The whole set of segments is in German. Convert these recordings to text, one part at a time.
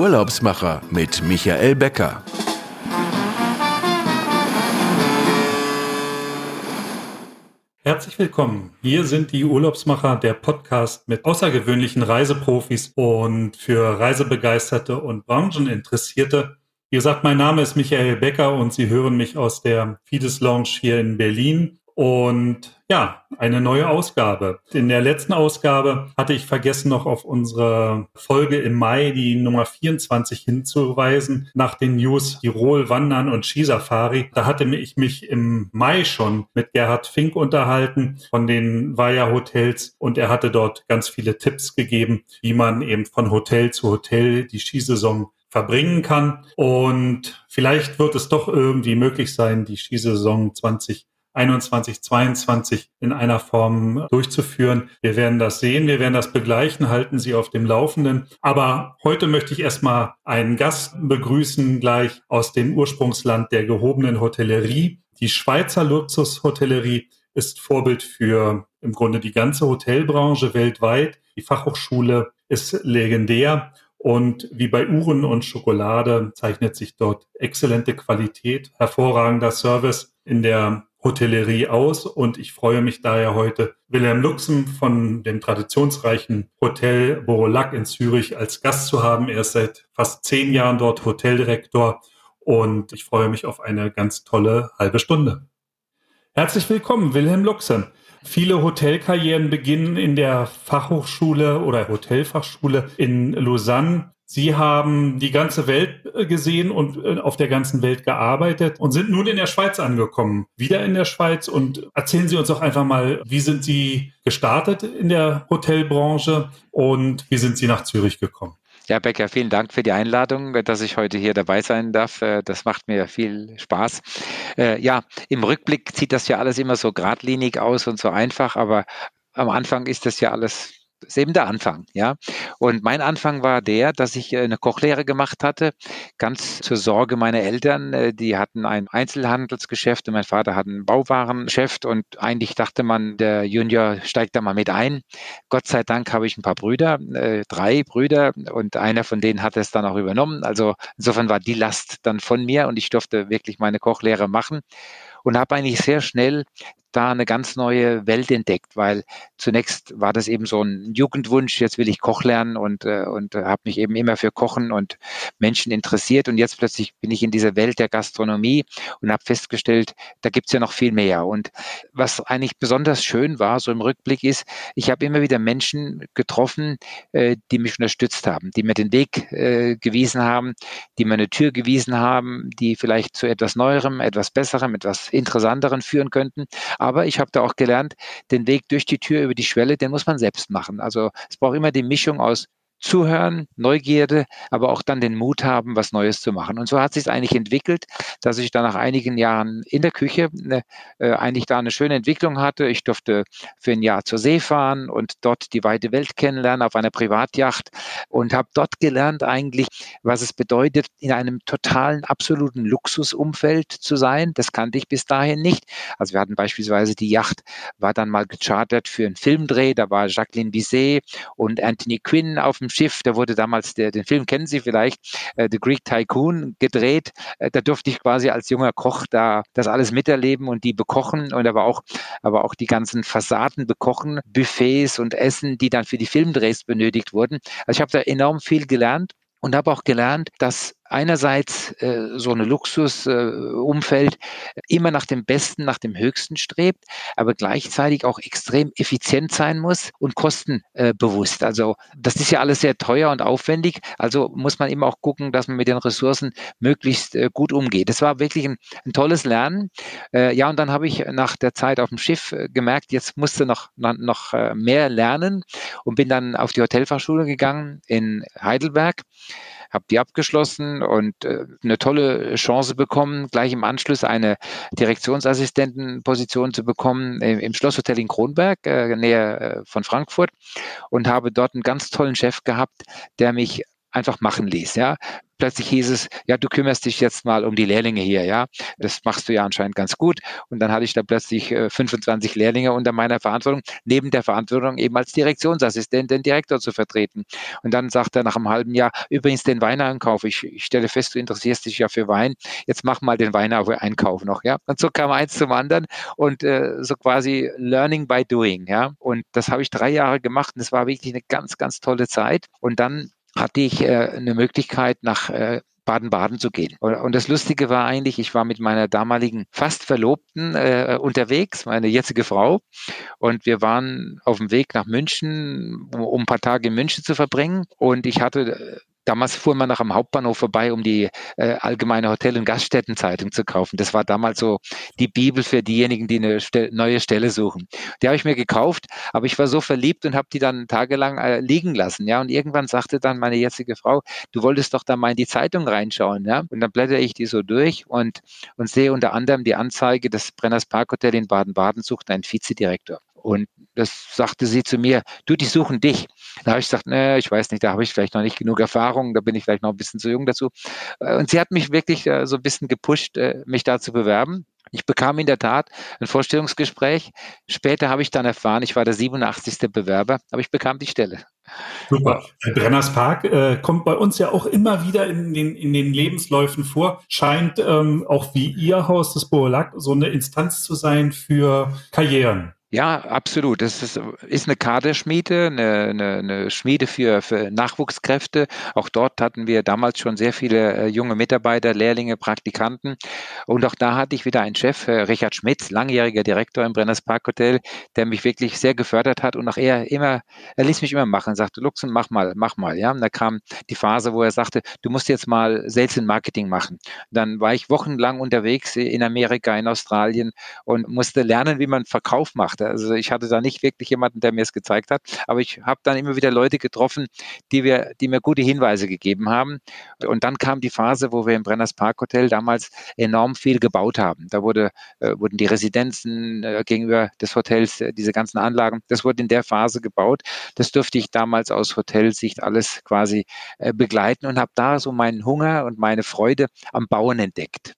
Urlaubsmacher mit Michael Becker. Herzlich willkommen. Hier sind die Urlaubsmacher, der Podcast mit außergewöhnlichen Reiseprofis und für Reisebegeisterte und Brancheninteressierte. Wie gesagt, mein Name ist Michael Becker und Sie hören mich aus der Fides Lounge hier in Berlin. Und ja, eine neue Ausgabe. In der letzten Ausgabe hatte ich vergessen, noch auf unsere Folge im Mai, die Nummer 24, hinzuweisen, nach den News Tirol Wandern und Skisafari. Da hatte ich mich im Mai schon mit Gerhard Fink unterhalten von den Vaya Hotels und er hatte dort ganz viele Tipps gegeben, wie man eben von Hotel zu Hotel die Skisaison verbringen kann. Und vielleicht wird es doch irgendwie möglich sein, die Skisaison 20 21, 22 in einer Form durchzuführen. Wir werden das sehen, wir werden das begleichen, halten Sie auf dem Laufenden. Aber heute möchte ich erstmal einen Gast begrüßen, gleich aus dem Ursprungsland der gehobenen Hotellerie. Die Schweizer Luxushotellerie ist Vorbild für im Grunde die ganze Hotelbranche weltweit. Die Fachhochschule ist legendär und wie bei Uhren und Schokolade zeichnet sich dort exzellente Qualität, hervorragender Service in der Hotellerie aus und ich freue mich daher heute, Wilhelm Luxem von dem traditionsreichen Hotel Borolac in Zürich als Gast zu haben. Er ist seit fast zehn Jahren dort Hoteldirektor und ich freue mich auf eine ganz tolle halbe Stunde. Herzlich willkommen, Wilhelm Luxem. Viele Hotelkarrieren beginnen in der Fachhochschule oder Hotelfachschule in Lausanne. Sie haben die ganze Welt äh, gesehen und äh, auf der ganzen Welt gearbeitet und sind nun in der Schweiz angekommen. Wieder in der Schweiz und erzählen Sie uns doch einfach mal, wie sind Sie gestartet in der Hotelbranche und wie sind Sie nach Zürich gekommen? Ja, Becker, vielen Dank für die Einladung, dass ich heute hier dabei sein darf. Äh, das macht mir viel Spaß. Ja, im Rückblick sieht das ja alles immer so geradlinig aus und so einfach, aber am Anfang ist das ja alles ist eben der Anfang, ja. Und mein Anfang war der, dass ich äh, eine Kochlehre gemacht hatte, ganz zur Sorge meiner Eltern. Äh, die hatten ein Einzelhandelsgeschäft und mein Vater hat ein Bauwarengeschäft und eigentlich dachte man, der Junior steigt da mal mit ein. Gott sei Dank habe ich ein paar Brüder, äh, drei Brüder und einer von denen hat es dann auch übernommen. Also insofern war die Last dann von mir und ich durfte wirklich meine Kochlehre machen und habe eigentlich sehr schnell da eine ganz neue Welt entdeckt, weil zunächst war das eben so ein Jugendwunsch, jetzt will ich Koch lernen und, äh, und äh, habe mich eben immer für Kochen und Menschen interessiert und jetzt plötzlich bin ich in dieser Welt der Gastronomie und habe festgestellt, da gibt's ja noch viel mehr. Und was eigentlich besonders schön war, so im Rückblick ist, ich habe immer wieder Menschen getroffen, äh, die mich unterstützt haben, die mir den Weg gewiesen haben, die mir eine Tür gewiesen haben, die vielleicht zu etwas Neuerem, etwas Besserem, etwas Interessanterem führen könnten. Aber ich habe da auch gelernt, den Weg durch die Tür über die Schwelle, den muss man selbst machen. Also es braucht immer die Mischung aus Zuhören, Neugierde, aber auch dann den Mut haben, was Neues zu machen. Und so hat sich es eigentlich entwickelt, dass ich dann nach einigen Jahren in der Küche ne, äh, eigentlich da eine schöne Entwicklung hatte. Ich durfte für ein Jahr zur See fahren und dort die weite Welt kennenlernen auf einer Privatjacht und habe dort gelernt eigentlich, was es bedeutet, in einem totalen, absoluten Luxusumfeld zu sein. Das kannte ich bis dahin nicht. Also wir hatten beispielsweise die Yacht, war dann mal gechartert für einen Filmdreh. Da war Jacqueline Bisset und Anthony Quinn auf dem Schiff, da wurde damals, der, den Film kennen Sie vielleicht, äh, The Greek Tycoon gedreht. Äh, da durfte ich quasi als junger Koch da das alles miterleben und die bekochen und aber auch, aber auch die ganzen Fassaden bekochen, Buffets und Essen, die dann für die Filmdrehs benötigt wurden. Also ich habe da enorm viel gelernt und habe auch gelernt, dass einerseits äh, so eine Luxusumfeld äh, immer nach dem Besten, nach dem Höchsten strebt, aber gleichzeitig auch extrem effizient sein muss und kostenbewusst. Äh, also das ist ja alles sehr teuer und aufwendig. Also muss man immer auch gucken, dass man mit den Ressourcen möglichst äh, gut umgeht. Das war wirklich ein, ein tolles Lernen. Äh, ja, und dann habe ich nach der Zeit auf dem Schiff gemerkt, jetzt musste noch, noch mehr lernen und bin dann auf die Hotelfachschule gegangen in Heidelberg habe die abgeschlossen und äh, eine tolle Chance bekommen, gleich im Anschluss eine Direktionsassistentenposition zu bekommen im, im Schlosshotel in Kronberg, äh, näher äh, von Frankfurt und habe dort einen ganz tollen Chef gehabt, der mich einfach machen ließ. Ja, plötzlich hieß es, ja, du kümmerst dich jetzt mal um die Lehrlinge hier, ja. Das machst du ja anscheinend ganz gut. Und dann hatte ich da plötzlich äh, 25 Lehrlinge unter meiner Verantwortung, neben der Verantwortung eben als Direktionsassistent den Direktor zu vertreten. Und dann sagt er nach einem halben Jahr, übrigens den Weineinkauf. Ich, ich stelle fest, du interessierst dich ja für Wein. Jetzt mach mal den Weineinkauf noch, ja. Und so kam eins zum anderen und äh, so quasi Learning by Doing, ja. Und das habe ich drei Jahre gemacht und es war wirklich eine ganz, ganz tolle Zeit. Und dann hatte ich äh, eine Möglichkeit, nach äh, Baden-Baden zu gehen. Und das Lustige war eigentlich, ich war mit meiner damaligen fast Verlobten äh, unterwegs, meine jetzige Frau, und wir waren auf dem Weg nach München, um, um ein paar Tage in München zu verbringen. Und ich hatte äh, Damals fuhr man nach am Hauptbahnhof vorbei, um die äh, allgemeine Hotel- und Gaststättenzeitung zu kaufen. Das war damals so die Bibel für diejenigen, die eine Ste neue Stelle suchen. Die habe ich mir gekauft, aber ich war so verliebt und habe die dann tagelang äh, liegen lassen. Ja, und irgendwann sagte dann meine jetzige Frau, du wolltest doch da mal in die Zeitung reinschauen. Ja, und dann blättere ich die so durch und, und sehe unter anderem die Anzeige, das Brenners Parkhotel in Baden-Baden sucht einen Vizedirektor. Und das sagte sie zu mir, du, die suchen dich. Da habe ich gesagt, ne, ich weiß nicht, da habe ich vielleicht noch nicht genug Erfahrung, da bin ich vielleicht noch ein bisschen zu jung dazu. Äh, und sie hat mich wirklich äh, so ein bisschen gepusht, äh, mich da zu bewerben. Ich bekam in der Tat ein Vorstellungsgespräch. Später habe ich dann erfahren, ich war der 87. Bewerber, aber ich bekam die Stelle. Super. Brenners Park äh, kommt bei uns ja auch immer wieder in den, in den Lebensläufen vor. Scheint ähm, auch wie Ihr Haus, das Boolac, so eine Instanz zu sein für Karrieren. Ja, absolut. Das ist, ist eine Kaderschmiede, eine, eine, eine Schmiede für, für Nachwuchskräfte. Auch dort hatten wir damals schon sehr viele äh, junge Mitarbeiter, Lehrlinge, Praktikanten. Und auch da hatte ich wieder einen Chef, äh, Richard Schmitz, langjähriger Direktor im Brenners Park Hotel, der mich wirklich sehr gefördert hat und auch er immer, er ließ mich immer machen, sagte, Luxen, mach mal, mach mal. Ja, und da kam die Phase, wo er sagte, du musst jetzt mal Sales and Marketing machen. dann war ich wochenlang unterwegs in Amerika, in Australien und musste lernen, wie man Verkauf macht. Also ich hatte da nicht wirklich jemanden, der mir es gezeigt hat, aber ich habe dann immer wieder Leute getroffen, die, wir, die mir gute Hinweise gegeben haben. Und dann kam die Phase, wo wir im Brenners Park Hotel damals enorm viel gebaut haben. Da wurde, äh, wurden die Residenzen äh, gegenüber des Hotels, äh, diese ganzen Anlagen, das wurde in der Phase gebaut. Das durfte ich damals aus Hotelsicht alles quasi äh, begleiten und habe da so meinen Hunger und meine Freude am Bauen entdeckt.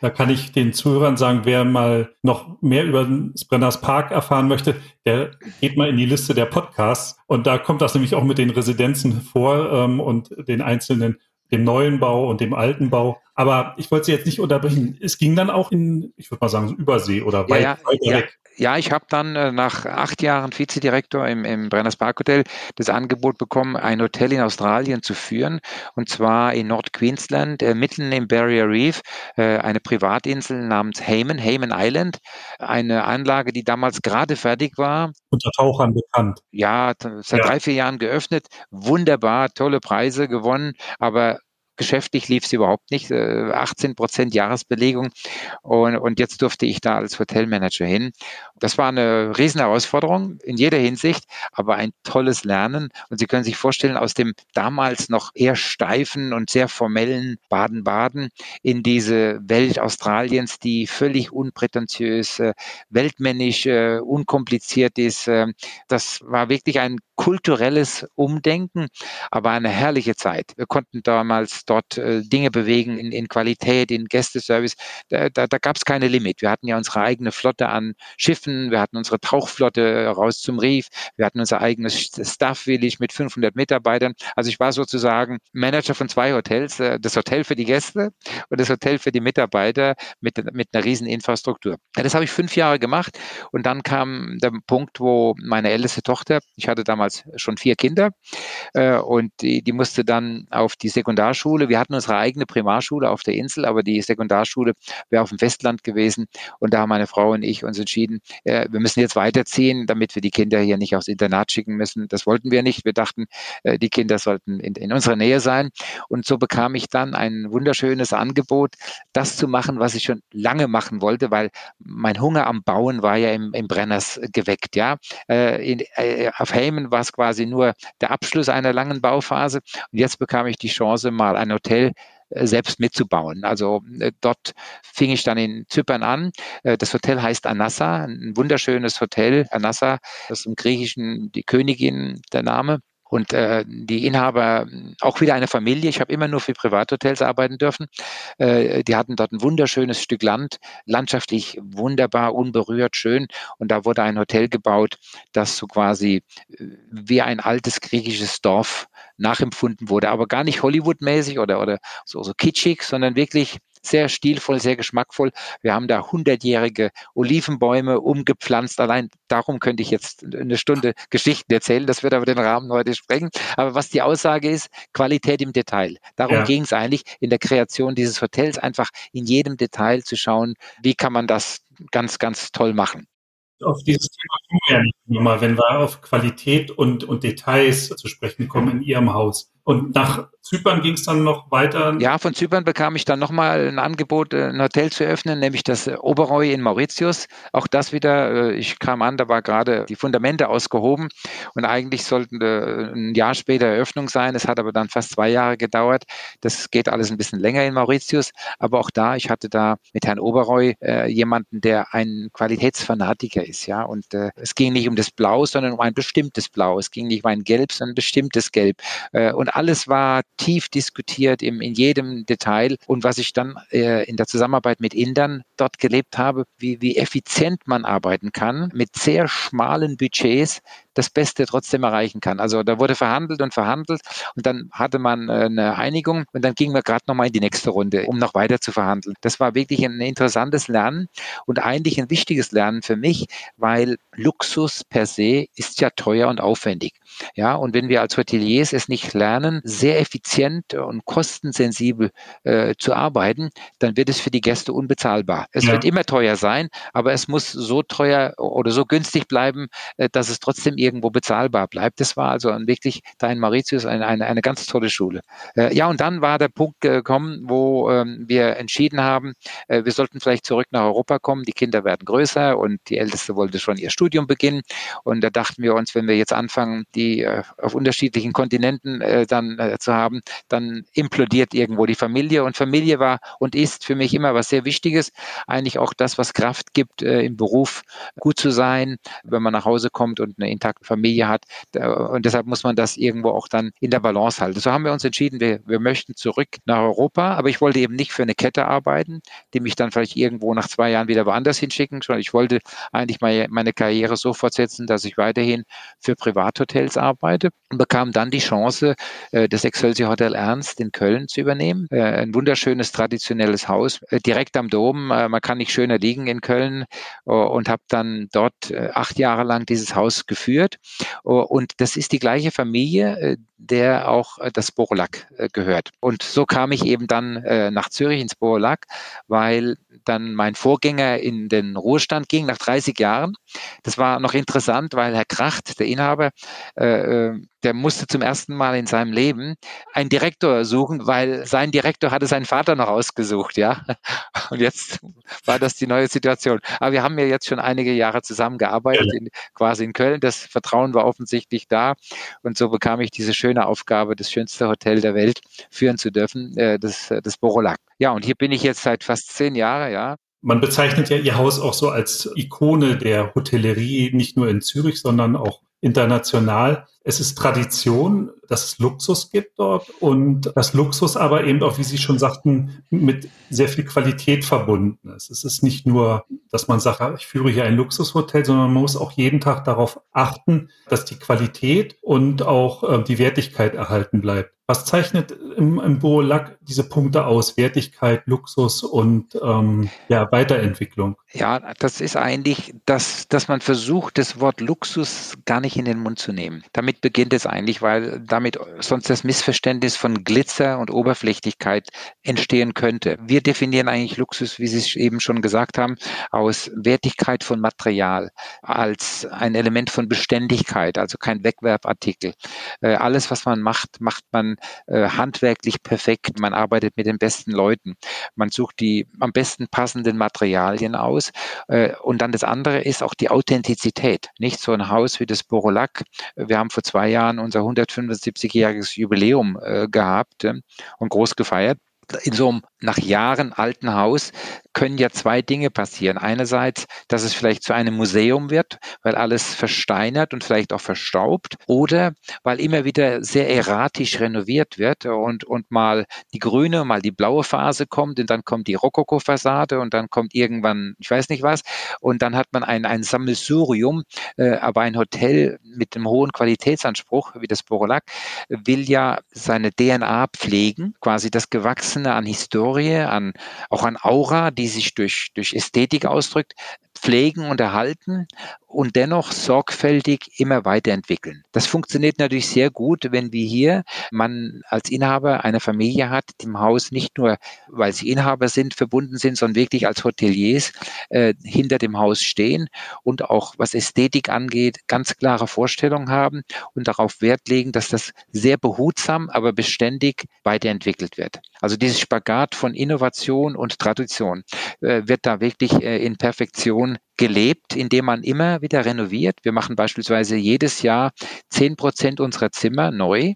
Da kann ich den Zuhörern sagen, wer mal noch mehr über den Brenners Park erfahren möchte, der geht mal in die Liste der Podcasts. Und da kommt das nämlich auch mit den Residenzen vor ähm, und den einzelnen, dem neuen Bau und dem alten Bau. Aber ich wollte Sie jetzt nicht unterbrechen. Es ging dann auch in, ich würde mal sagen, Übersee oder weit, ja, ja, weiter ja. weg. Ja, ich habe dann äh, nach acht Jahren Vizedirektor im, im Brenners Park Hotel das Angebot bekommen, ein Hotel in Australien zu führen, und zwar in Nord Queensland, äh, mitten im Barrier Reef, äh, eine Privatinsel namens Hayman, Hayman Island, eine Anlage, die damals gerade fertig war. Unter Tauchern bekannt. Ja, seit ja. drei, vier Jahren geöffnet, wunderbar, tolle Preise gewonnen, aber Geschäftlich lief es überhaupt nicht. 18 äh, Prozent Jahresbelegung. Und, und jetzt durfte ich da als Hotelmanager hin. Das war eine Riesenherausforderung in jeder Hinsicht, aber ein tolles Lernen. Und Sie können sich vorstellen, aus dem damals noch eher steifen und sehr formellen Baden-Baden in diese Welt Australiens, die völlig unprätentiös, äh, weltmännisch, äh, unkompliziert ist. Das war wirklich ein kulturelles Umdenken, aber eine herrliche Zeit. Wir konnten damals dort äh, Dinge bewegen in, in, Qualität, in Gästeservice. Da, da, da gab es keine Limit. Wir hatten ja unsere eigene Flotte an Schiffen, wir hatten unsere Tauchflotte raus zum Reef, wir hatten unser eigenes Staff Village mit 500 Mitarbeitern. Also ich war sozusagen Manager von zwei Hotels, äh, das Hotel für die Gäste und das Hotel für die Mitarbeiter mit, mit einer riesen Infrastruktur. Das habe ich fünf Jahre gemacht und dann kam der Punkt, wo meine älteste Tochter, ich hatte damals damals schon vier Kinder äh, und die, die musste dann auf die Sekundarschule. Wir hatten unsere eigene Primarschule auf der Insel, aber die Sekundarschule wäre auf dem Festland gewesen und da haben meine Frau und ich uns entschieden, äh, wir müssen jetzt weiterziehen, damit wir die Kinder hier nicht aufs Internat schicken müssen. Das wollten wir nicht. Wir dachten, äh, die Kinder sollten in, in unserer Nähe sein und so bekam ich dann ein wunderschönes Angebot, das zu machen, was ich schon lange machen wollte, weil mein Hunger am Bauen war ja im, im Brenners geweckt. Ja, äh, in, äh, auf war war es quasi nur der Abschluss einer langen Bauphase. Und jetzt bekam ich die Chance, mal ein Hotel äh, selbst mitzubauen. Also äh, dort fing ich dann in Zypern an. Äh, das Hotel heißt Anassa, ein wunderschönes Hotel. Anassa, das ist im Griechischen die Königin der Name. Und äh, die Inhaber, auch wieder eine Familie, ich habe immer nur für Privathotels arbeiten dürfen, äh, die hatten dort ein wunderschönes Stück Land, landschaftlich wunderbar, unberührt, schön. Und da wurde ein Hotel gebaut, das so quasi wie ein altes griechisches Dorf nachempfunden wurde, aber gar nicht Hollywood-mäßig oder, oder so, so kitschig, sondern wirklich sehr stilvoll, sehr geschmackvoll. Wir haben da hundertjährige Olivenbäume umgepflanzt. Allein darum könnte ich jetzt eine Stunde Geschichten erzählen. Das wird aber den Rahmen heute sprengen. Aber was die Aussage ist, Qualität im Detail. Darum ja. ging es eigentlich in der Kreation dieses Hotels, einfach in jedem Detail zu schauen, wie kann man das ganz, ganz toll machen auf dieses Thema nochmal, wenn wir auf Qualität und, und Details zu sprechen kommen in Ihrem Haus. Und nach Zypern ging es dann noch weiter? Ja, von Zypern bekam ich dann nochmal ein Angebot, äh, ein Hotel zu öffnen, nämlich das Oberoi in Mauritius. Auch das wieder, äh, ich kam an, da war gerade die Fundamente ausgehoben und eigentlich sollten äh, ein Jahr später Eröffnung sein. Es hat aber dann fast zwei Jahre gedauert. Das geht alles ein bisschen länger in Mauritius. Aber auch da, ich hatte da mit Herrn Oberoi äh, jemanden, der ein Qualitätsfanatiker ist. Ja, und äh, es ging nicht um das Blau, sondern um ein bestimmtes Blau. Es ging nicht um ein Gelb, sondern ein bestimmtes Gelb. Äh, und alles war tief diskutiert im, in jedem Detail. Und was ich dann äh, in der Zusammenarbeit mit Indern dort gelebt habe, wie, wie effizient man arbeiten kann mit sehr schmalen Budgets, das Beste trotzdem erreichen kann. Also da wurde verhandelt und verhandelt und dann hatte man äh, eine Einigung und dann gingen wir gerade nochmal in die nächste Runde, um noch weiter zu verhandeln. Das war wirklich ein interessantes Lernen und eigentlich ein wichtiges Lernen für mich, weil Luxus per se ist ja teuer und aufwendig. Ja, und wenn wir als Hoteliers es nicht lernen, sehr effizient und kostensensibel äh, zu arbeiten, dann wird es für die Gäste unbezahlbar. Es ja. wird immer teuer sein, aber es muss so teuer oder so günstig bleiben, äh, dass es trotzdem irgendwo bezahlbar bleibt. Das war also wirklich da in Mauritius eine, eine, eine ganz tolle Schule. Äh, ja, und dann war der Punkt gekommen, wo ähm, wir entschieden haben, äh, wir sollten vielleicht zurück nach Europa kommen. Die Kinder werden größer und die Älteste wollte schon ihr Studium beginnen. Und da dachten wir uns, wenn wir jetzt anfangen, die äh, auf unterschiedlichen Kontinenten äh, dann äh, zu haben, dann implodiert irgendwo die Familie. Und Familie war und ist für mich immer was sehr Wichtiges. Eigentlich auch das, was Kraft gibt, äh, im Beruf gut zu sein, wenn man nach Hause kommt und eine intakte Familie hat. Und deshalb muss man das irgendwo auch dann in der Balance halten. So haben wir uns entschieden, wir, wir möchten zurück nach Europa, aber ich wollte eben nicht für eine Kette arbeiten, die mich dann vielleicht irgendwo nach zwei Jahren wieder woanders hinschicken, sondern ich wollte eigentlich meine, meine Karriere so fortsetzen, dass ich weiterhin für Privathotels arbeite und bekam dann die Chance, äh, das Excelsior Hotel Ernst in Köln zu übernehmen. Äh, ein wunderschönes traditionelles Haus, äh, direkt am Dom. Man kann nicht schöner liegen in Köln und habe dann dort acht Jahre lang dieses Haus geführt geführt. Und das ist die gleiche Familie, äh, der auch äh, das Borolak äh, gehört. Und so kam ich eben dann nach Zürich ins Borolak, weil dann mein Vorgänger in den Ruhestand ging nach 30 Jahren. Das war noch interessant, weil Herr Kracht, der Inhaber, der musste zum ersten Mal in seinem Leben einen Direktor suchen, weil sein Direktor hatte seinen Vater noch ausgesucht, ja. Und jetzt war das die neue Situation. Aber wir haben ja jetzt schon einige Jahre zusammengearbeitet, in, quasi in Köln. Das Vertrauen war offensichtlich da. Und so bekam ich diese schöne Aufgabe, das schönste Hotel der Welt führen zu dürfen, äh, das, das Borolac. Ja, und hier bin ich jetzt seit fast zehn Jahren, ja. Man bezeichnet ja Ihr Haus auch so als Ikone der Hotellerie, nicht nur in Zürich, sondern auch international. Es ist Tradition, dass es Luxus gibt dort und das Luxus aber eben auch, wie Sie schon sagten, mit sehr viel Qualität verbunden ist. Es ist nicht nur, dass man sagt, ich führe hier ein Luxushotel, sondern man muss auch jeden Tag darauf achten, dass die Qualität und auch äh, die Wertigkeit erhalten bleibt. Was zeichnet im, im Boolack diese Punkte aus? Wertigkeit, Luxus und ähm, ja, Weiterentwicklung? Ja, das ist eigentlich, dass, dass man versucht, das Wort Luxus gar nicht in den Mund zu nehmen. Damit beginnt es eigentlich, weil damit sonst das Missverständnis von Glitzer und Oberflächlichkeit entstehen könnte. Wir definieren eigentlich Luxus, wie Sie es eben schon gesagt haben, aus Wertigkeit von Material, als ein Element von Beständigkeit, also kein Wegwerfartikel. Äh, alles, was man macht, macht man äh, handwerklich perfekt. Man arbeitet mit den besten Leuten. Man sucht die am besten passenden Materialien aus. Äh, und dann das andere ist auch die Authentizität. Nicht so ein Haus wie das Borolac. Wir haben vor zwei Jahren unser 175-jähriges Jubiläum äh, gehabt äh, und groß gefeiert in so einem nach Jahren alten Haus können ja zwei Dinge passieren. Einerseits, dass es vielleicht zu einem Museum wird, weil alles versteinert und vielleicht auch verstaubt, oder weil immer wieder sehr erratisch renoviert wird und, und mal die grüne, mal die blaue Phase kommt und dann kommt die Rokoko-Fassade und dann kommt irgendwann, ich weiß nicht was, und dann hat man ein, ein Sammelsurium, äh, aber ein Hotel mit einem hohen Qualitätsanspruch, wie das Borolac, will ja seine DNA pflegen, quasi das Gewachsene an Historie, an, auch an Aura, die sich durch, durch Ästhetik ausdrückt, pflegen und erhalten und dennoch sorgfältig immer weiterentwickeln. Das funktioniert natürlich sehr gut, wenn wir hier man als Inhaber eine Familie hat, die im Haus nicht nur, weil sie Inhaber sind, verbunden sind, sondern wirklich als Hoteliers äh, hinter dem Haus stehen und auch was Ästhetik angeht, ganz klare Vorstellungen haben und darauf Wert legen, dass das sehr behutsam, aber beständig weiterentwickelt wird. Also dieses Spagat von Innovation und Tradition äh, wird da wirklich äh, in Perfektion gelebt, indem man immer wieder renoviert. Wir machen beispielsweise jedes Jahr zehn Prozent unserer Zimmer neu,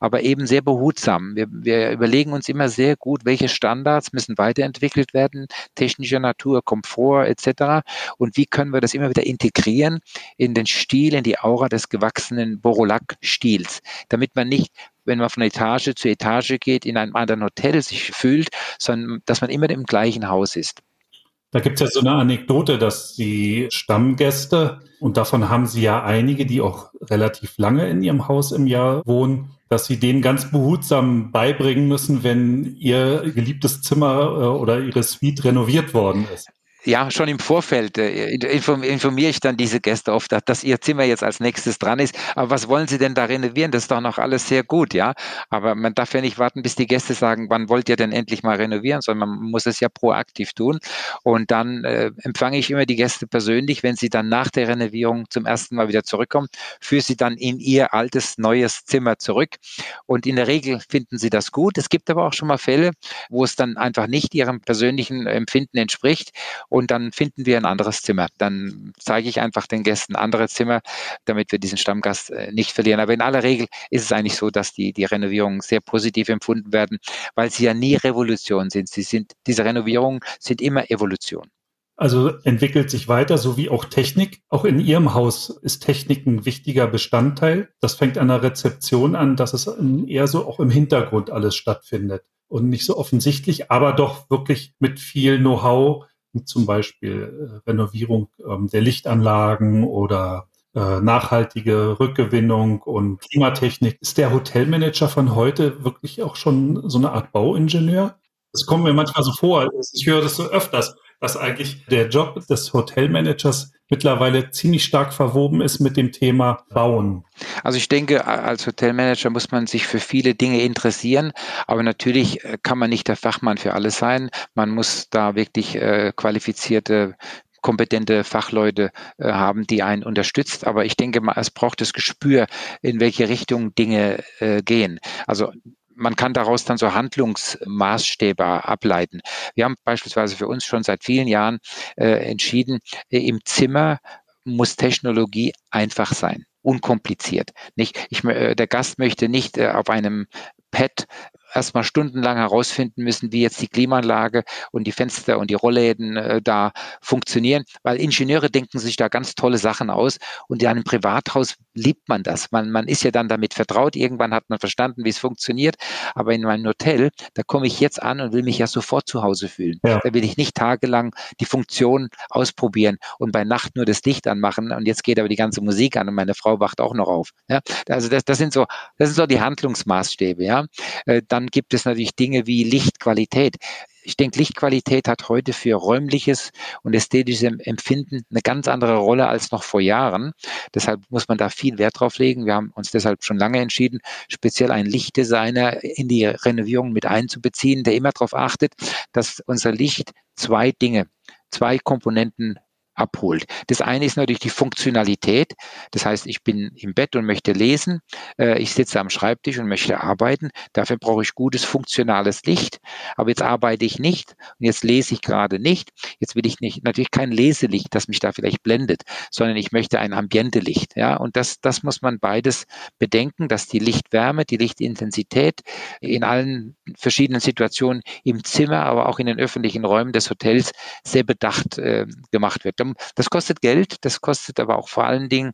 aber eben sehr behutsam. Wir, wir, überlegen uns immer sehr gut, welche Standards müssen weiterentwickelt werden, technischer Natur, Komfort etc. Und wie können wir das immer wieder integrieren in den Stil, in die Aura des gewachsenen Borolac-Stils, damit man nicht wenn man von Etage zu Etage geht, in einem anderen Hotel sich fühlt, sondern dass man immer im gleichen Haus ist. Da gibt es ja so eine Anekdote, dass die Stammgäste, und davon haben sie ja einige, die auch relativ lange in ihrem Haus im Jahr wohnen, dass sie denen ganz behutsam beibringen müssen, wenn ihr geliebtes Zimmer äh, oder ihre Suite renoviert worden ist ja, schon im Vorfeld äh, informiere ich dann diese Gäste oft, dass ihr Zimmer jetzt als nächstes dran ist. Aber was wollen sie denn da renovieren? Das ist doch noch alles sehr gut, ja. Aber man darf ja nicht warten, bis die Gäste sagen, wann wollt ihr denn endlich mal renovieren, sondern man muss es ja proaktiv tun. Und dann äh, empfange ich immer die Gäste persönlich, wenn sie dann nach der Renovierung zum ersten Mal wieder zurückkommen, führe sie dann in ihr altes, neues Zimmer zurück. Und in der Regel finden sie das gut. Es gibt aber auch schon mal Fälle, wo es dann einfach nicht ihrem persönlichen Empfinden entspricht dann finden wir ein anderes Zimmer. Dann zeige ich einfach den Gästen andere Zimmer, damit wir diesen Stammgast äh, nicht verlieren. Aber in aller Regel ist es eigentlich so, dass die, die Renovierungen sehr positiv empfunden werden, weil sie ja nie Revolution sind. Sie sind, diese Renovierungen sind immer Evolution. Also entwickelt sich weiter, so wie auch Technik. Auch in Ihrem Haus ist Technik ein wichtiger Bestandteil. Das fängt an der Rezeption an, dass es eher so auch im Hintergrund alles stattfindet und nicht so offensichtlich, aber doch wirklich mit viel Know-how zum Beispiel äh, Renovierung ähm, der Lichtanlagen oder äh, nachhaltige Rückgewinnung und Klimatechnik. Ist der Hotelmanager von heute wirklich auch schon so eine Art Bauingenieur? Das kommt mir manchmal so vor. Ich höre das so öfters dass eigentlich der Job des Hotelmanagers mittlerweile ziemlich stark verwoben ist mit dem Thema Bauen. Also ich denke, als Hotelmanager muss man sich für viele Dinge interessieren, aber natürlich äh, kann man nicht der Fachmann für alles sein. Man muss da wirklich äh, qualifizierte kompetente Fachleute äh, haben, die einen unterstützt. Aber ich denke mal, es braucht das Gespür, in welche Richtung Dinge äh, gehen. Also man kann daraus dann so Handlungsmaßstäbe ableiten. Wir haben beispielsweise für uns schon seit vielen Jahren äh, entschieden, äh, im Zimmer muss Technologie einfach sein unkompliziert. Nicht, ich, äh, der Gast möchte nicht äh, auf einem Pad erstmal stundenlang herausfinden müssen, wie jetzt die Klimaanlage und die Fenster und die Rollläden äh, da funktionieren, weil Ingenieure denken sich da ganz tolle Sachen aus und in einem Privathaus liebt man das. Man, man ist ja dann damit vertraut, irgendwann hat man verstanden, wie es funktioniert, aber in meinem Hotel, da komme ich jetzt an und will mich ja sofort zu Hause fühlen. Ja. Da will ich nicht tagelang die Funktion ausprobieren und bei Nacht nur das Licht anmachen und jetzt geht aber die ganze Musik an und meine Frau wacht auch noch auf. Ja? Also das, das sind so, das sind so die Handlungsmaßstäbe, ja. Äh, dann gibt es natürlich Dinge wie Lichtqualität. Ich denke, Lichtqualität hat heute für räumliches und ästhetisches Empfinden eine ganz andere Rolle als noch vor Jahren. Deshalb muss man da viel Wert drauf legen. Wir haben uns deshalb schon lange entschieden, speziell einen Lichtdesigner in die Renovierung mit einzubeziehen, der immer darauf achtet, dass unser Licht zwei Dinge, zwei Komponenten abholt. Das eine ist natürlich die Funktionalität. Das heißt, ich bin im Bett und möchte lesen. Äh, ich sitze am Schreibtisch und möchte arbeiten. Dafür brauche ich gutes, funktionales Licht. Aber jetzt arbeite ich nicht und jetzt lese ich gerade nicht. Jetzt will ich nicht, natürlich kein Leselicht, das mich da vielleicht blendet, sondern ich möchte ein Ambiente-Licht. Ja, und das, das muss man beides bedenken, dass die Lichtwärme, die Lichtintensität in allen verschiedenen Situationen im Zimmer, aber auch in den öffentlichen Räumen des Hotels sehr bedacht äh, gemacht wird. Das kostet Geld, das kostet aber auch vor allen Dingen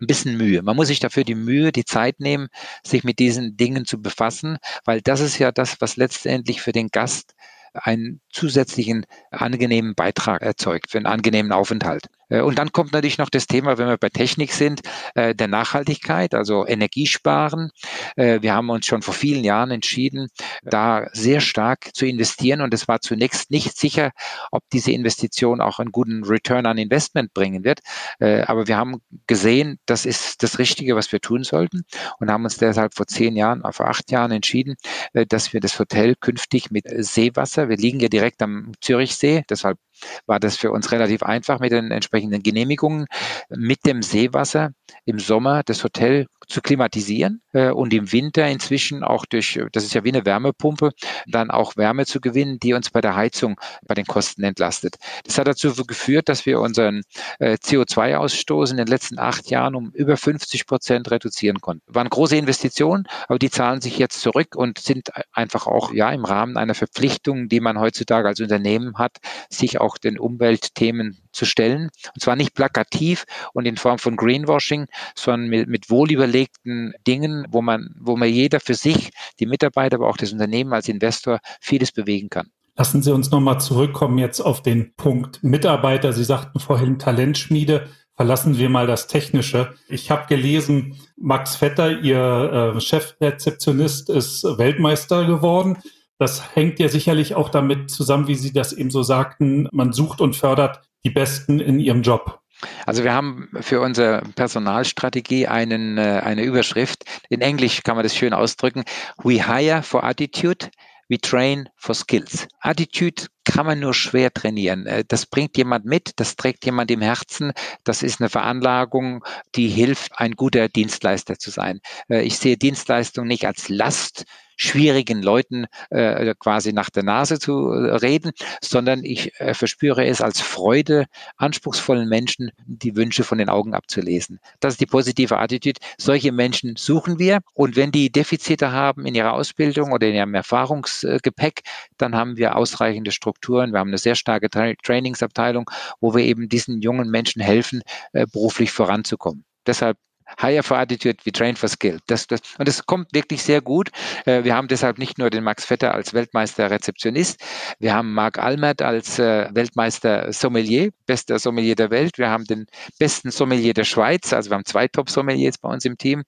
ein bisschen Mühe. Man muss sich dafür die Mühe, die Zeit nehmen, sich mit diesen Dingen zu befassen, weil das ist ja das, was letztendlich für den Gast einen zusätzlichen angenehmen Beitrag erzeugt, für einen angenehmen Aufenthalt. Äh, und dann kommt natürlich noch das Thema, wenn wir bei Technik sind, äh, der Nachhaltigkeit, also Energiesparen. Äh, wir haben uns schon vor vielen Jahren entschieden, da sehr stark zu investieren. Und es war zunächst nicht sicher, ob diese Investition auch einen guten Return on Investment bringen wird. Aber wir haben gesehen, das ist das Richtige, was wir tun sollten und haben uns deshalb vor zehn Jahren, vor acht Jahren entschieden, dass wir das Hotel künftig mit Seewasser, wir liegen ja direkt am Zürichsee, deshalb war das für uns relativ einfach mit den entsprechenden Genehmigungen, mit dem Seewasser im Sommer das Hotel zu klimatisieren äh, und im Winter inzwischen auch durch, das ist ja wie eine Wärmepumpe, dann auch Wärme zu gewinnen, die uns bei der Heizung bei den Kosten entlastet. Das hat dazu geführt, dass wir unseren äh, CO2-Ausstoß in den letzten acht Jahren um über 50 Prozent reduzieren konnten. Waren große Investitionen, aber die zahlen sich jetzt zurück und sind einfach auch ja im Rahmen einer Verpflichtung, die man heutzutage als Unternehmen hat, sich auch den Umweltthemen zu stellen. Und zwar nicht plakativ und in Form von Greenwashing, sondern mit, mit wohlüberlegten Dingen, wo man, wo man jeder für sich, die Mitarbeiter, aber auch das Unternehmen als Investor vieles bewegen kann. Lassen Sie uns nochmal zurückkommen jetzt auf den Punkt Mitarbeiter. Sie sagten vorhin Talentschmiede. Verlassen wir mal das Technische. Ich habe gelesen, Max Vetter, Ihr äh, Chefrezeptionist, ist Weltmeister geworden. Das hängt ja sicherlich auch damit zusammen, wie Sie das eben so sagten. Man sucht und fördert die Besten in ihrem Job. Also wir haben für unsere Personalstrategie einen, äh, eine Überschrift. In Englisch kann man das schön ausdrücken. We hire for attitude, we train for skills. Attitude kann man nur schwer trainieren. Äh, das bringt jemand mit, das trägt jemand im Herzen. Das ist eine Veranlagung, die hilft, ein guter Dienstleister zu sein. Äh, ich sehe Dienstleistung nicht als Last, schwierigen Leuten äh, quasi nach der Nase zu äh, reden, sondern ich äh, verspüre es als Freude, anspruchsvollen Menschen die Wünsche von den Augen abzulesen. Das ist die positive Attitüde. Solche Menschen suchen wir und wenn die Defizite haben in ihrer Ausbildung oder in ihrem Erfahrungsgepäck, dann haben wir ausreichende Strukturen. Wir haben eine sehr starke Tra Trainingsabteilung, wo wir eben diesen jungen Menschen helfen, äh, beruflich voranzukommen. Deshalb Hire for Attitude, we train for Skill. Das, das, und das kommt wirklich sehr gut. Äh, wir haben deshalb nicht nur den Max Vetter als Weltmeister Rezeptionist, wir haben Marc Almert als äh, Weltmeister Sommelier, bester Sommelier der Welt. Wir haben den besten Sommelier der Schweiz, also wir haben zwei Top-Sommeliers bei uns im Team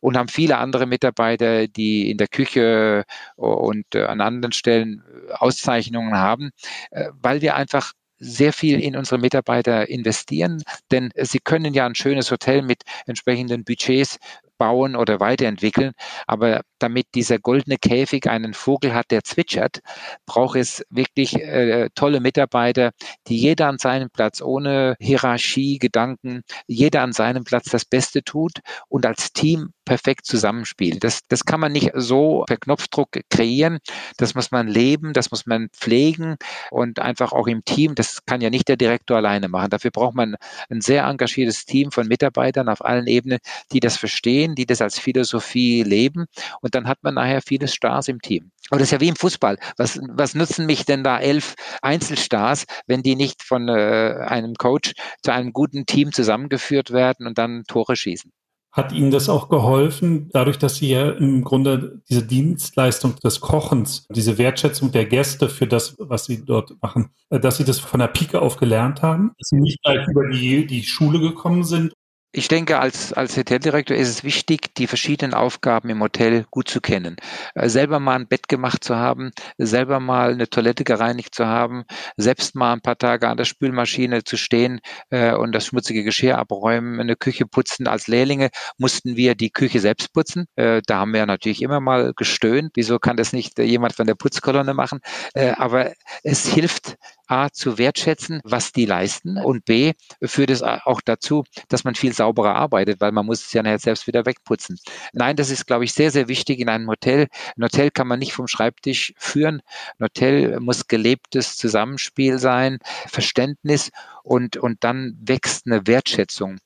und haben viele andere Mitarbeiter, die in der Küche und äh, an anderen Stellen Auszeichnungen haben, weil wir einfach sehr viel in unsere Mitarbeiter investieren, denn sie können ja ein schönes Hotel mit entsprechenden Budgets bauen oder weiterentwickeln. Aber damit dieser goldene Käfig einen Vogel hat, der zwitschert, braucht es wirklich äh, tolle Mitarbeiter, die jeder an seinem Platz ohne Hierarchie, Gedanken, jeder an seinem Platz das Beste tut und als Team perfekt zusammenspielt. Das, das kann man nicht so per Knopfdruck kreieren. Das muss man leben, das muss man pflegen und einfach auch im Team. Das kann ja nicht der Direktor alleine machen. Dafür braucht man ein sehr engagiertes Team von Mitarbeitern auf allen Ebenen, die das verstehen, die das als Philosophie leben. Und dann hat man nachher viele Stars im Team. Aber das ist ja wie im Fußball. Was, was nutzen mich denn da elf Einzelstars, wenn die nicht von äh, einem Coach zu einem guten Team zusammengeführt werden und dann Tore schießen? Hat Ihnen das auch geholfen, dadurch, dass Sie ja im Grunde diese Dienstleistung des Kochens, diese Wertschätzung der Gäste für das, was Sie dort machen, äh, dass Sie das von der Pike auf gelernt haben, dass Sie nicht gleich über die, die Schule gekommen sind ich denke, als, als Hoteldirektor ist es wichtig, die verschiedenen Aufgaben im Hotel gut zu kennen. Äh, selber mal ein Bett gemacht zu haben, selber mal eine Toilette gereinigt zu haben, selbst mal ein paar Tage an der Spülmaschine zu stehen äh, und das schmutzige Geschirr abräumen, eine Küche putzen. Als Lehrlinge mussten wir die Küche selbst putzen. Äh, da haben wir natürlich immer mal gestöhnt. Wieso kann das nicht jemand von der Putzkolonne machen? Äh, aber es hilft, A, zu wertschätzen, was die leisten und B, führt es auch dazu, dass man viel sauberer arbeitet, weil man muss es ja nachher selbst wieder wegputzen. Nein, das ist, glaube ich, sehr, sehr wichtig in einem Hotel. Ein Hotel kann man nicht vom Schreibtisch führen. Ein Hotel muss gelebtes Zusammenspiel sein, Verständnis und, und dann wächst eine Wertschätzung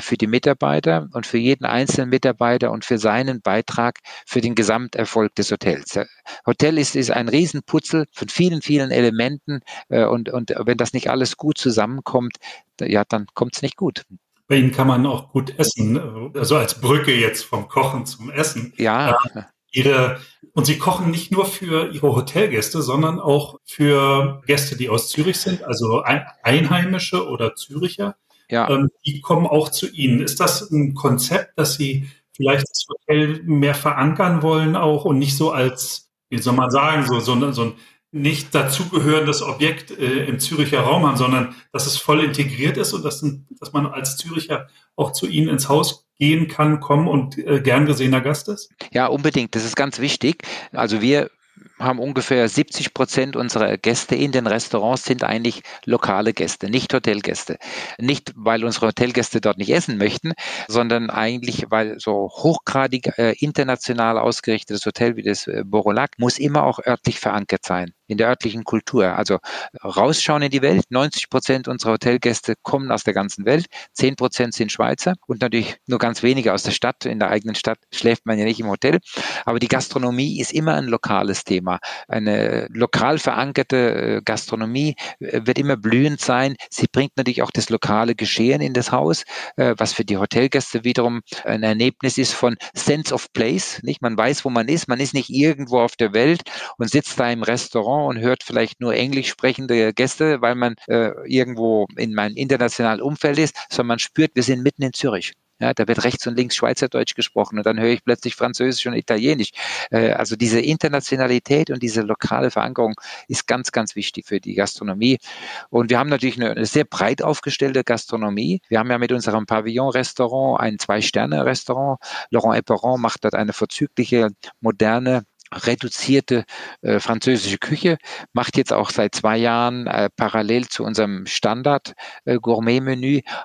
für die Mitarbeiter und für jeden einzelnen Mitarbeiter und für seinen Beitrag für den Gesamterfolg des Hotels. Hotel ist, ist ein Riesenputzel von vielen, vielen Elementen äh, und, und wenn das nicht alles gut zusammenkommt, ja, dann kommt es nicht gut. Bei Ihnen kann man auch gut essen, also als Brücke jetzt vom Kochen zum Essen. Ja. Äh, ihre, und Sie kochen nicht nur für Ihre Hotelgäste, sondern auch für Gäste, die aus Zürich sind, also Einheimische oder Züricher. Ja. Ähm, die kommen auch zu Ihnen. Ist das ein Konzept, dass Sie vielleicht das Hotel mehr verankern wollen auch und nicht so als, wie soll man sagen, so, so, so ein nicht dazugehörendes Objekt äh, im Züricher Raum haben, sondern dass es voll integriert ist und dass, dass man als Züricher auch zu Ihnen ins Haus gehen kann, kommen und äh, gern gesehener Gast ist? Ja, unbedingt. Das ist ganz wichtig. Also wir haben ungefähr 70 Prozent unserer Gäste in den Restaurants sind eigentlich lokale Gäste, nicht Hotelgäste. Nicht, weil unsere Hotelgäste dort nicht essen möchten, sondern eigentlich, weil so hochgradig äh, international ausgerichtetes Hotel wie das äh, Borolac muss immer auch örtlich verankert sein in der örtlichen Kultur. Also rausschauen in die Welt. 90 Prozent unserer Hotelgäste kommen aus der ganzen Welt. 10 Prozent sind Schweizer und natürlich nur ganz wenige aus der Stadt. In der eigenen Stadt schläft man ja nicht im Hotel. Aber die Gastronomie ist immer ein lokales Thema. Eine lokal verankerte äh, Gastronomie äh, wird immer blühend sein. Sie bringt natürlich auch das lokale Geschehen in das Haus, äh, was für die Hotelgäste wiederum ein Erlebnis ist von Sense of Place. Nicht? Man weiß, wo man ist. Man ist nicht irgendwo auf der Welt und sitzt da im Restaurant Restaurant und hört vielleicht nur englisch sprechende Gäste, weil man äh, irgendwo in meinem internationalen Umfeld ist, sondern man spürt, wir sind mitten in Zürich. Ja, da wird rechts und links Schweizerdeutsch gesprochen und dann höre ich plötzlich Französisch und Italienisch. Äh, also diese Internationalität und diese lokale Verankerung ist ganz, ganz wichtig für die Gastronomie. Und wir haben natürlich eine, eine sehr breit aufgestellte Gastronomie. Wir haben ja mit unserem Pavillon-Restaurant ein Zwei-Sterne-Restaurant. Laurent Eperon macht dort eine vorzügliche, moderne reduzierte äh, französische Küche, macht jetzt auch seit zwei Jahren äh, parallel zu unserem Standard äh,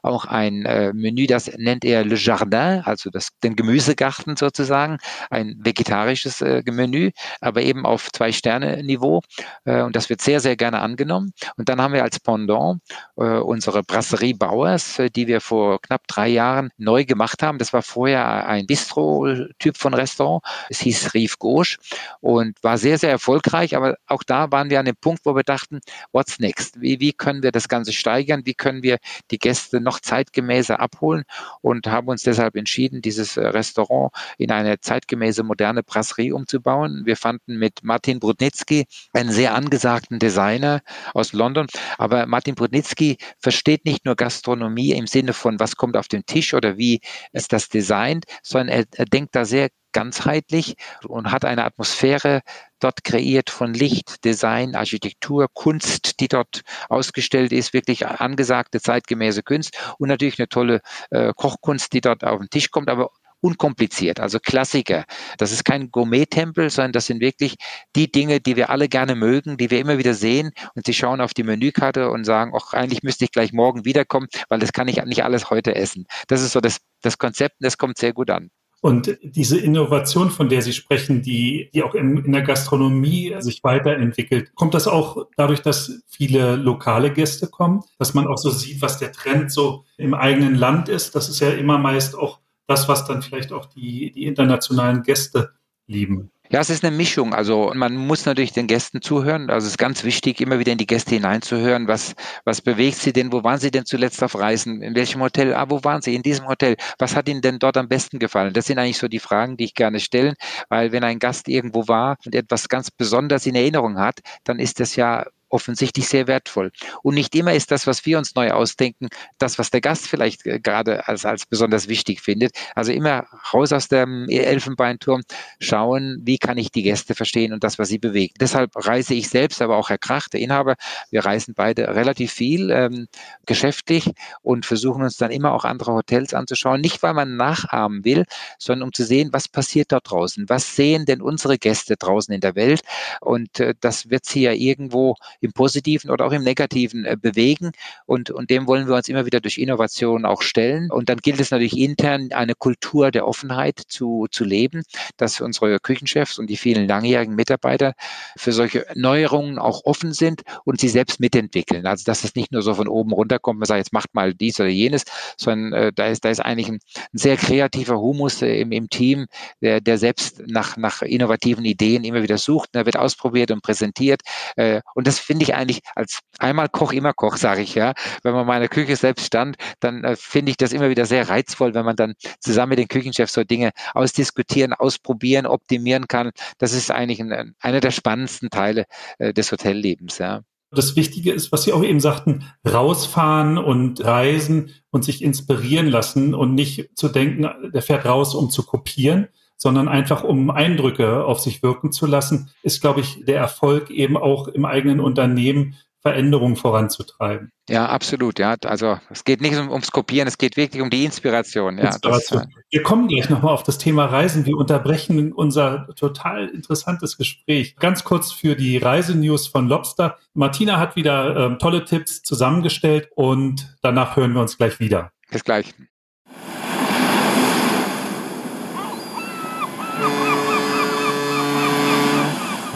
auch ein äh, Menü, das nennt er Le Jardin, also das, den Gemüsegarten sozusagen, ein vegetarisches äh, Menü, aber eben auf Zwei-Sterne-Niveau und das wird sehr, sehr gerne angenommen. Und dann haben wir als Pendant unsere Brasserie Bauers, die wir vor knapp drei Jahren neu gemacht haben. Das war vorher ein Bistro-Typ von Restaurant. Es hieß Rive Gauche und war sehr, sehr erfolgreich. Aber auch da waren wir an dem Punkt, wo wir dachten, what's next? Wie, wie können wir das Ganze steigern? Wie können wir die Gäste noch zeitgemäßer abholen? Und haben uns deshalb entschieden, dieses äh, Restaurant in eine zeitgemäße moderne Brasserie umzubauen. Wir fanden mit Martin Brudnitzky einen sehr angesagten Designer aus London. Aber Martin Brudnitzky versteht nicht nur Gastronomie im Sinne von, was kommt auf den Tisch oder wie ist das designt, sondern er, er denkt da sehr ganzheitlich und hat eine Atmosphäre dort kreiert von Licht, Design, Architektur, Kunst, die dort ausgestellt ist, wirklich angesagte zeitgemäße Kunst und natürlich eine tolle äh, Kochkunst, die dort auf den Tisch kommt, aber unkompliziert, also Klassiker. Das ist kein Gourmet-Tempel, sondern das sind wirklich die Dinge, die wir alle gerne mögen, die wir immer wieder sehen und sie schauen auf die Menükarte und sagen, ach, eigentlich müsste ich gleich morgen wiederkommen, weil das kann ich nicht alles heute essen. Das ist so das, das Konzept und das kommt sehr gut an. Und diese Innovation, von der Sie sprechen, die, die auch in, in der Gastronomie sich weiterentwickelt, kommt das auch dadurch, dass viele lokale Gäste kommen, dass man auch so sieht, was der Trend so im eigenen Land ist. Das ist ja immer meist auch das, was dann vielleicht auch die, die internationalen Gäste lieben. Ja, es ist eine Mischung. Also man muss natürlich den Gästen zuhören. Also es ist ganz wichtig, immer wieder in die Gäste hineinzuhören. Was, was bewegt sie denn? Wo waren sie denn zuletzt auf Reisen? In welchem Hotel? Ah, wo waren sie? In diesem Hotel. Was hat ihnen denn dort am besten gefallen? Das sind eigentlich so die Fragen, die ich gerne stellen. Weil wenn ein Gast irgendwo war und etwas ganz Besonderes in Erinnerung hat, dann ist das ja offensichtlich sehr wertvoll. Und nicht immer ist das, was wir uns neu ausdenken, das, was der Gast vielleicht äh, gerade als, als besonders wichtig findet. Also immer raus aus dem Elfenbeinturm, schauen, wie kann ich die Gäste verstehen und das, was sie bewegt. Deshalb reise ich selbst, aber auch Herr Krach, der Inhaber, wir reisen beide relativ viel ähm, geschäftlich und versuchen uns dann immer auch andere Hotels anzuschauen. Nicht, weil man nachahmen will, sondern um zu sehen, was passiert dort draußen. Was sehen denn unsere Gäste draußen in der Welt? Und äh, das wird sie ja irgendwo im Positiven oder auch im Negativen äh, bewegen. Und, und dem wollen wir uns immer wieder durch Innovation auch stellen. Und dann gilt es natürlich intern, eine Kultur der Offenheit zu, zu leben, dass unsere Küchenchefs und die vielen langjährigen Mitarbeiter für solche Neuerungen auch offen sind und sie selbst mitentwickeln. Also dass es nicht nur so von oben runterkommt, man sagt, jetzt macht mal dies oder jenes, sondern äh, da, ist, da ist eigentlich ein, ein sehr kreativer Humus äh, im, im Team, der, der selbst nach, nach innovativen Ideen immer wieder sucht. Da wird ausprobiert und präsentiert. Äh, und das finde ich eigentlich als einmal Koch, immer Koch, sage ich ja. Wenn man mal in der Küche selbst stand, dann äh, finde ich das immer wieder sehr reizvoll, wenn man dann zusammen mit den Küchenchefs so Dinge ausdiskutieren, ausprobieren, optimieren kann. Das ist eigentlich ein, einer der spannendsten Teile äh, des Hotellebens. Ja. Das Wichtige ist, was Sie auch eben sagten, rausfahren und reisen und sich inspirieren lassen und nicht zu denken, der fährt raus, um zu kopieren, sondern einfach um Eindrücke auf sich wirken zu lassen, ist, glaube ich, der Erfolg eben auch im eigenen Unternehmen Veränderung voranzutreiben. Ja, absolut. Ja, also es geht nicht um, ums Kopieren, es geht wirklich um die Inspiration. Ja, Inspiration. Das, wir kommen gleich nochmal auf das Thema Reisen. Wir unterbrechen unser total interessantes Gespräch. Ganz kurz für die Reisenews von Lobster. Martina hat wieder ähm, tolle Tipps zusammengestellt und danach hören wir uns gleich wieder. Bis gleich.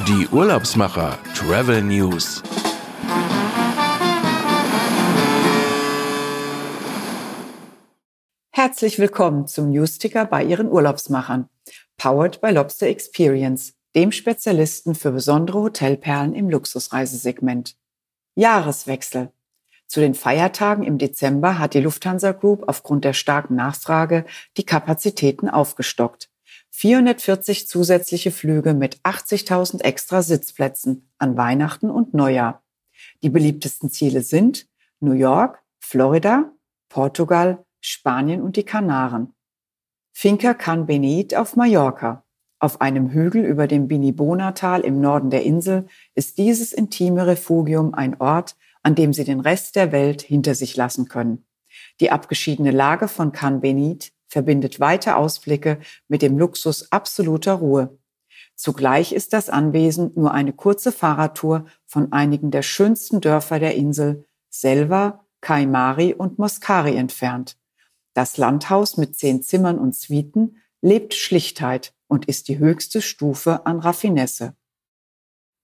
Die Urlaubsmacher Travel News. Herzlich willkommen zum Newsticker bei Ihren Urlaubsmachern. Powered by Lobster Experience, dem Spezialisten für besondere Hotelperlen im Luxusreisesegment. Jahreswechsel. Zu den Feiertagen im Dezember hat die Lufthansa Group aufgrund der starken Nachfrage die Kapazitäten aufgestockt. 440 zusätzliche Flüge mit 80.000 extra Sitzplätzen an Weihnachten und Neujahr. Die beliebtesten Ziele sind New York, Florida, Portugal, Spanien und die Kanaren. Finca Can Benit auf Mallorca. Auf einem Hügel über dem Binibona-Tal im Norden der Insel ist dieses intime Refugium ein Ort, an dem Sie den Rest der Welt hinter sich lassen können. Die abgeschiedene Lage von Can Benit verbindet weite Ausblicke mit dem Luxus absoluter Ruhe. Zugleich ist das Anwesen nur eine kurze Fahrradtour von einigen der schönsten Dörfer der Insel, Selva, Kaimari und Moskari entfernt. Das Landhaus mit zehn Zimmern und Suiten lebt Schlichtheit und ist die höchste Stufe an Raffinesse.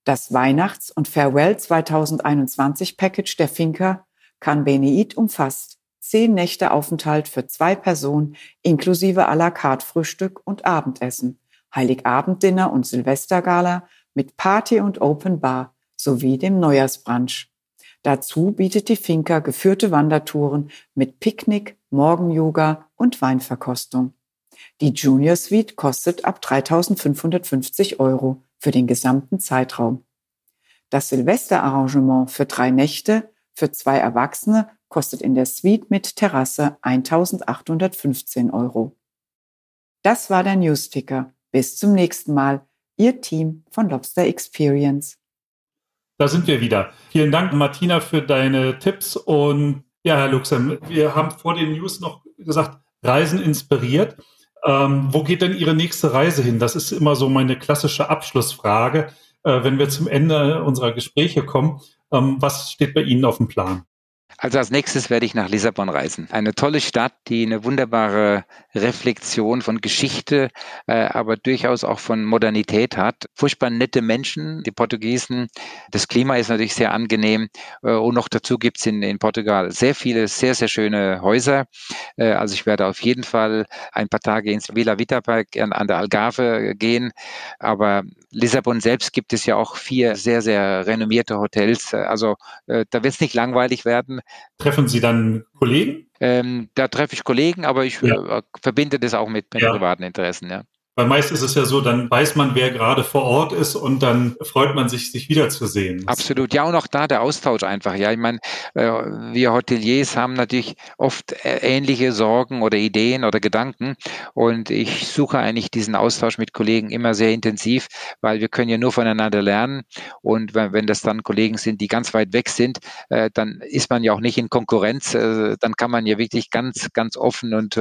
Das Weihnachts- und Farewell 2021 Package der Finca kann Beneit umfasst zehn Nächte Aufenthalt für zwei Personen inklusive à la carte Frühstück und Abendessen, Heiligabenddinner und Silvestergala mit Party und Open Bar sowie dem Neujahrsbrunch. Dazu bietet die Finca geführte Wandertouren mit Picknick, Morgen-Yoga und Weinverkostung. Die Junior Suite kostet ab 3.550 Euro für den gesamten Zeitraum. Das Silvesterarrangement für drei Nächte für zwei Erwachsene kostet in der Suite mit Terrasse 1.815 Euro. Das war der Newsticker. Bis zum nächsten Mal. Ihr Team von Lobster Experience. Da sind wir wieder. Vielen Dank, Martina, für deine Tipps. Und ja, Herr Luxem, wir haben vor den News noch gesagt, Reisen inspiriert. Ähm, wo geht denn Ihre nächste Reise hin? Das ist immer so meine klassische Abschlussfrage, äh, wenn wir zum Ende unserer Gespräche kommen. Ähm, was steht bei Ihnen auf dem Plan? Also als nächstes werde ich nach Lissabon reisen. Eine tolle Stadt, die eine wunderbare Reflexion von Geschichte, äh, aber durchaus auch von Modernität hat. Furchtbar nette Menschen, die Portugiesen. Das Klima ist natürlich sehr angenehm. Äh, und noch dazu gibt es in, in Portugal sehr viele, sehr, sehr schöne Häuser. Äh, also ich werde auf jeden Fall ein paar Tage ins Villa Vitapark an, an der Algarve gehen. Aber Lissabon selbst gibt es ja auch vier sehr, sehr renommierte Hotels. Also äh, da wird es nicht langweilig werden. Treffen Sie dann Kollegen? Ähm, da treffe ich Kollegen, aber ich ja. äh, verbinde das auch mit, mit ja. privaten Interessen, ja. Weil meist ist es ja so, dann weiß man, wer gerade vor Ort ist und dann freut man sich, sich wiederzusehen. Absolut. Ja, und auch da der Austausch einfach. Ja, ich meine, äh, wir Hoteliers haben natürlich oft äh, ähnliche Sorgen oder Ideen oder Gedanken. Und ich suche eigentlich diesen Austausch mit Kollegen immer sehr intensiv, weil wir können ja nur voneinander lernen. Und wenn, das dann Kollegen sind, die ganz weit weg sind, äh, dann ist man ja auch nicht in Konkurrenz. Dann kann man ja wirklich ganz, ganz offen und,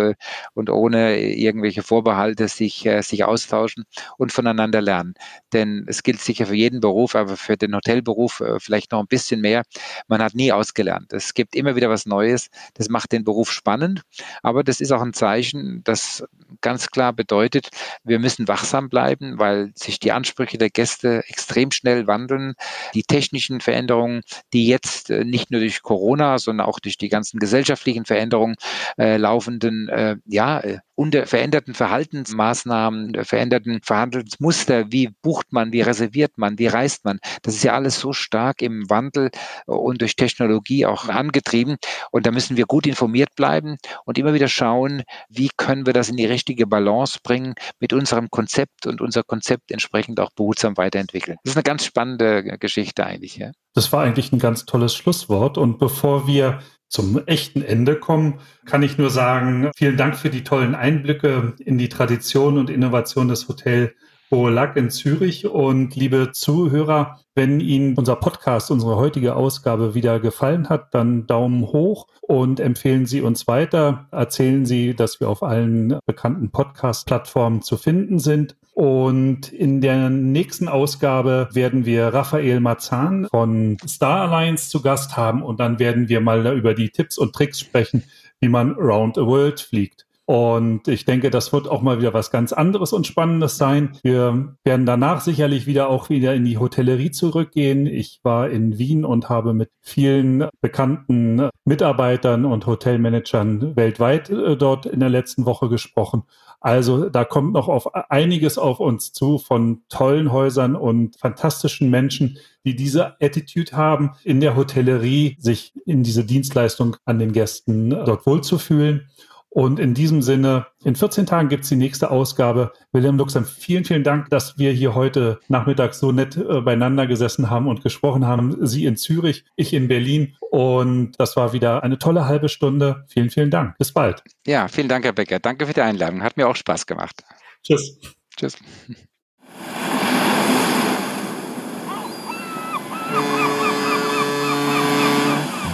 und ohne irgendwelche Vorbehalte sich sich austauschen und voneinander lernen. Denn es gilt sicher für jeden Beruf, aber für den Hotelberuf äh, vielleicht noch ein bisschen mehr. Man hat nie ausgelernt. Es gibt immer wieder was Neues. Das macht den Beruf spannend, aber das ist auch ein Zeichen, das ganz klar bedeutet, wir müssen wachsam bleiben, weil sich die Ansprüche der Gäste extrem schnell wandeln. Die technischen Veränderungen, die jetzt äh, nicht nur durch Corona, sondern auch durch die ganzen gesellschaftlichen Veränderungen äh, laufenden, äh, ja, äh, unter veränderten Verhaltensmaßnahmen, veränderten Verhandlungsmuster, wie bucht man, wie reserviert man, wie reist man, das ist ja alles so stark im Wandel und durch Technologie auch angetrieben. Und da müssen wir gut informiert bleiben und immer wieder schauen, wie können wir das in die richtige Balance bringen mit unserem Konzept und unser Konzept entsprechend auch behutsam weiterentwickeln. Das ist eine ganz spannende Geschichte eigentlich. Ja. Das war eigentlich ein ganz tolles Schlusswort. Und bevor wir zum echten Ende kommen, kann ich nur sagen, vielen Dank für die tollen Einblicke in die Tradition und Innovation des Hotel Boalac in Zürich. Und liebe Zuhörer, wenn Ihnen unser Podcast, unsere heutige Ausgabe wieder gefallen hat, dann Daumen hoch und empfehlen Sie uns weiter. Erzählen Sie, dass wir auf allen bekannten Podcast-Plattformen zu finden sind. Und in der nächsten Ausgabe werden wir Raphael Marzahn von Star Alliance zu Gast haben und dann werden wir mal über die Tipps und Tricks sprechen, wie man Round the World fliegt. Und ich denke, das wird auch mal wieder was ganz anderes und Spannendes sein. Wir werden danach sicherlich wieder auch wieder in die Hotellerie zurückgehen. Ich war in Wien und habe mit vielen bekannten Mitarbeitern und Hotelmanagern weltweit äh, dort in der letzten Woche gesprochen. Also da kommt noch auf einiges auf uns zu von tollen Häusern und fantastischen Menschen, die diese Attitude haben, in der Hotellerie sich in diese Dienstleistung an den Gästen dort wohlzufühlen. Und in diesem Sinne, in 14 Tagen gibt's die nächste Ausgabe. William Luxem, vielen, vielen Dank, dass wir hier heute Nachmittag so nett äh, beieinander gesessen haben und gesprochen haben. Sie in Zürich, ich in Berlin. Und das war wieder eine tolle halbe Stunde. Vielen, vielen Dank. Bis bald. Ja, vielen Dank, Herr Becker. Danke für die Einladung. Hat mir auch Spaß gemacht. Tschüss. Tschüss.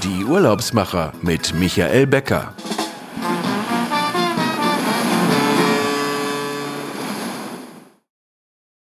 Die Urlaubsmacher mit Michael Becker.